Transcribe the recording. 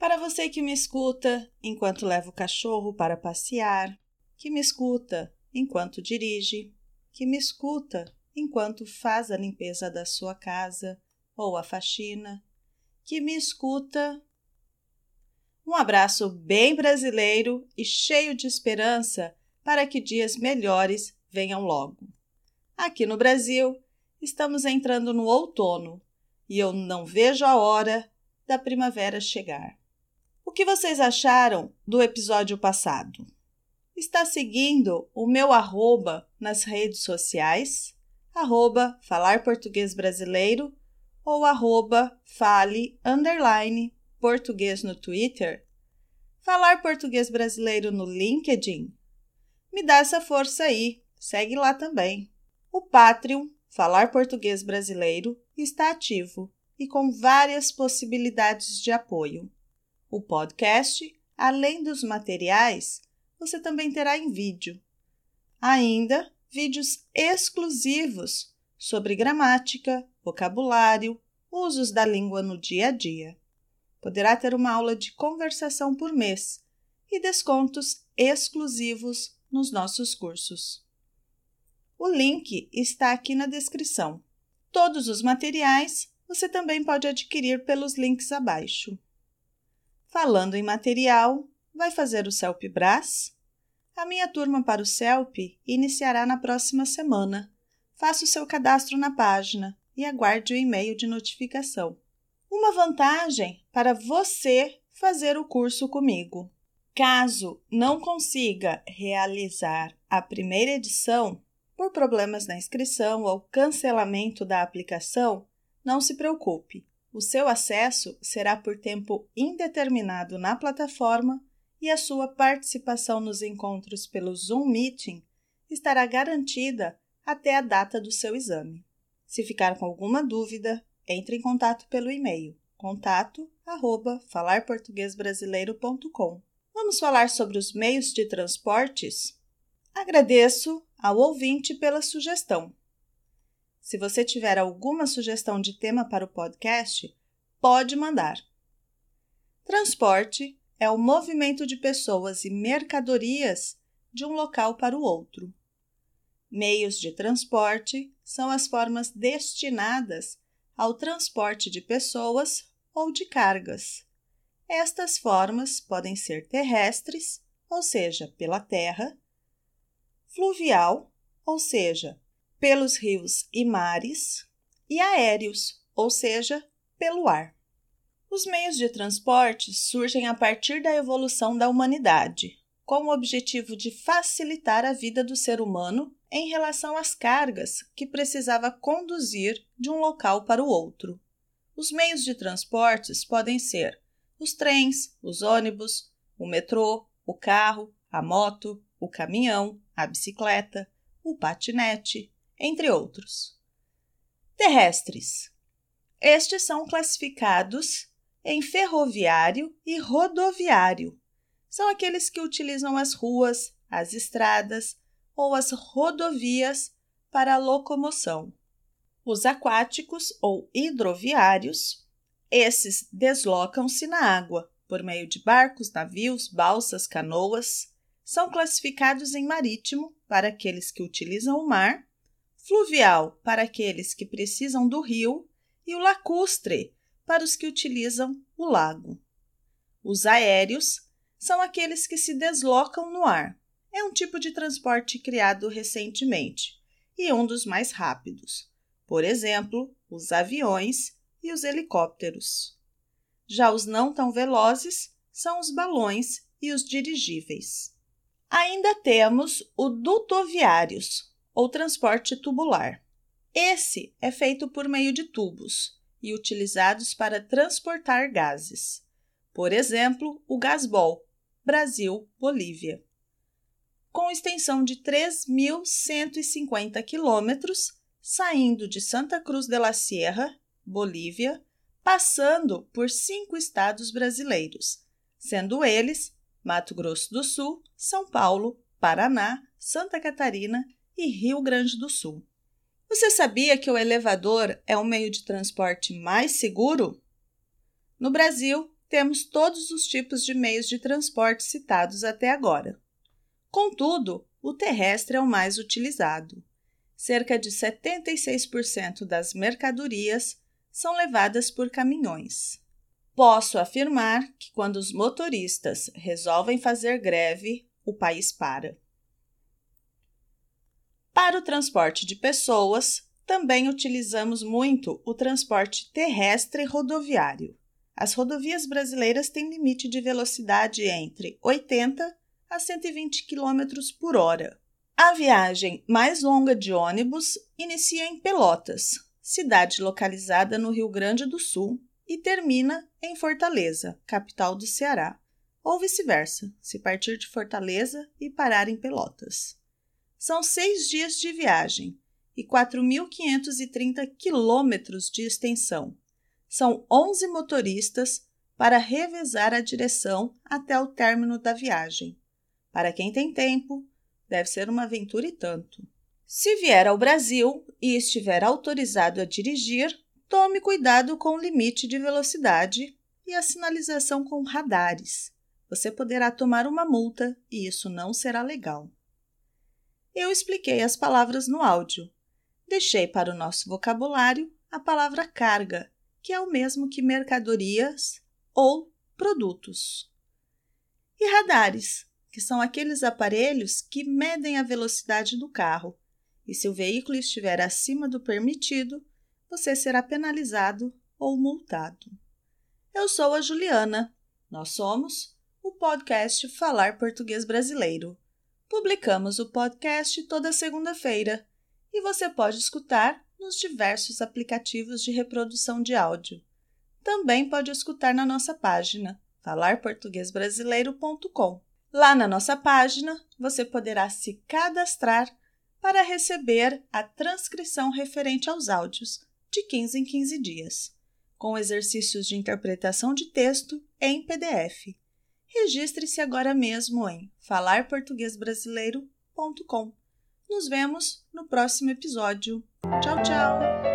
Para você que me escuta enquanto leva o cachorro para passear, que me escuta enquanto dirige, que me escuta enquanto faz a limpeza da sua casa ou a faxina, que me escuta. Um abraço bem brasileiro e cheio de esperança para que dias melhores venham logo. Aqui no Brasil, estamos entrando no outono e eu não vejo a hora da primavera chegar. O que vocês acharam do episódio passado? Está seguindo o meu arroba nas redes sociais? Arroba Falar Português Brasileiro ou arroba Fale Underline Português no Twitter? Falar Português Brasileiro no LinkedIn? Me dá essa força aí, segue lá também. O Patreon Falar Português Brasileiro está ativo e com várias possibilidades de apoio. O podcast, além dos materiais, você também terá em vídeo. Ainda vídeos exclusivos sobre gramática, vocabulário, usos da língua no dia a dia. Poderá ter uma aula de conversação por mês e descontos exclusivos nos nossos cursos. O link está aqui na descrição. Todos os materiais você também pode adquirir pelos links abaixo. Falando em material, vai fazer o CELP Brás? A minha turma para o CELP iniciará na próxima semana. Faça o seu cadastro na página e aguarde o e-mail de notificação. Uma vantagem para você fazer o curso comigo. Caso não consiga realizar a primeira edição, por problemas na inscrição ou cancelamento da aplicação, não se preocupe. O seu acesso será por tempo indeterminado na plataforma e a sua participação nos encontros pelo Zoom Meeting estará garantida até a data do seu exame. Se ficar com alguma dúvida, entre em contato pelo e-mail contato@falarportuguesbrasileiro.com. Vamos falar sobre os meios de transportes? Agradeço ao ouvinte pela sugestão. Se você tiver alguma sugestão de tema para o podcast, pode mandar. Transporte é o movimento de pessoas e mercadorias de um local para o outro. Meios de transporte são as formas destinadas ao transporte de pessoas ou de cargas. Estas formas podem ser terrestres, ou seja, pela terra, fluvial, ou seja, pelos rios e mares, e aéreos, ou seja, pelo ar. Os meios de transporte surgem a partir da evolução da humanidade, com o objetivo de facilitar a vida do ser humano em relação às cargas que precisava conduzir de um local para o outro. Os meios de transportes podem ser os trens, os ônibus, o metrô, o carro, a moto, o caminhão, a bicicleta, o patinete, entre outros. Terrestres. Estes são classificados em ferroviário e rodoviário. São aqueles que utilizam as ruas, as estradas ou as rodovias para locomoção. Os aquáticos ou hidroviários, esses deslocam-se na água por meio de barcos, navios, balsas, canoas são classificados em marítimo para aqueles que utilizam o mar, fluvial para aqueles que precisam do rio e o lacustre para os que utilizam o lago. Os aéreos são aqueles que se deslocam no ar. É um tipo de transporte criado recentemente e um dos mais rápidos. Por exemplo, os aviões e os helicópteros. Já os não tão velozes são os balões e os dirigíveis. Ainda temos o dutoviários, ou transporte tubular. Esse é feito por meio de tubos e utilizados para transportar gases. Por exemplo, o Gasbol, Brasil, Bolívia. Com extensão de 3.150 quilômetros, saindo de Santa Cruz de la Sierra, Bolívia, passando por cinco estados brasileiros, sendo eles Mato Grosso do Sul, São Paulo, Paraná, Santa Catarina e Rio Grande do Sul. Você sabia que o elevador é o meio de transporte mais seguro? No Brasil, temos todos os tipos de meios de transporte citados até agora. Contudo, o terrestre é o mais utilizado. Cerca de 76% das mercadorias são levadas por caminhões. Posso afirmar que quando os motoristas resolvem fazer greve, o país para. Para o transporte de pessoas, também utilizamos muito o transporte terrestre rodoviário. As rodovias brasileiras têm limite de velocidade entre 80 a 120 km por hora. A viagem mais longa de ônibus inicia em Pelotas, cidade localizada no Rio Grande do Sul, e termina em Fortaleza, capital do Ceará, ou vice-versa, se partir de Fortaleza e parar em Pelotas. São seis dias de viagem e 4.530 quilômetros de extensão. São 11 motoristas para revezar a direção até o término da viagem. Para quem tem tempo, deve ser uma aventura e tanto. Se vier ao Brasil e estiver autorizado a dirigir, tome cuidado com o limite de velocidade e a sinalização com radares. Você poderá tomar uma multa e isso não será legal. Eu expliquei as palavras no áudio. Deixei para o nosso vocabulário a palavra carga, que é o mesmo que mercadorias ou produtos. E radares, que são aqueles aparelhos que medem a velocidade do carro, e se o veículo estiver acima do permitido, você será penalizado ou multado. Eu sou a Juliana. Nós somos o podcast Falar Português Brasileiro. Publicamos o podcast toda segunda-feira e você pode escutar nos diversos aplicativos de reprodução de áudio. Também pode escutar na nossa página falarportuguesbrasileiro.com. Lá na nossa página, você poderá se cadastrar para receber a transcrição referente aos áudios de 15 em 15 dias, com exercícios de interpretação de texto em PDF. Registre-se agora mesmo em falarportuguesbrasileiro.com. Nos vemos no próximo episódio. Tchau, tchau!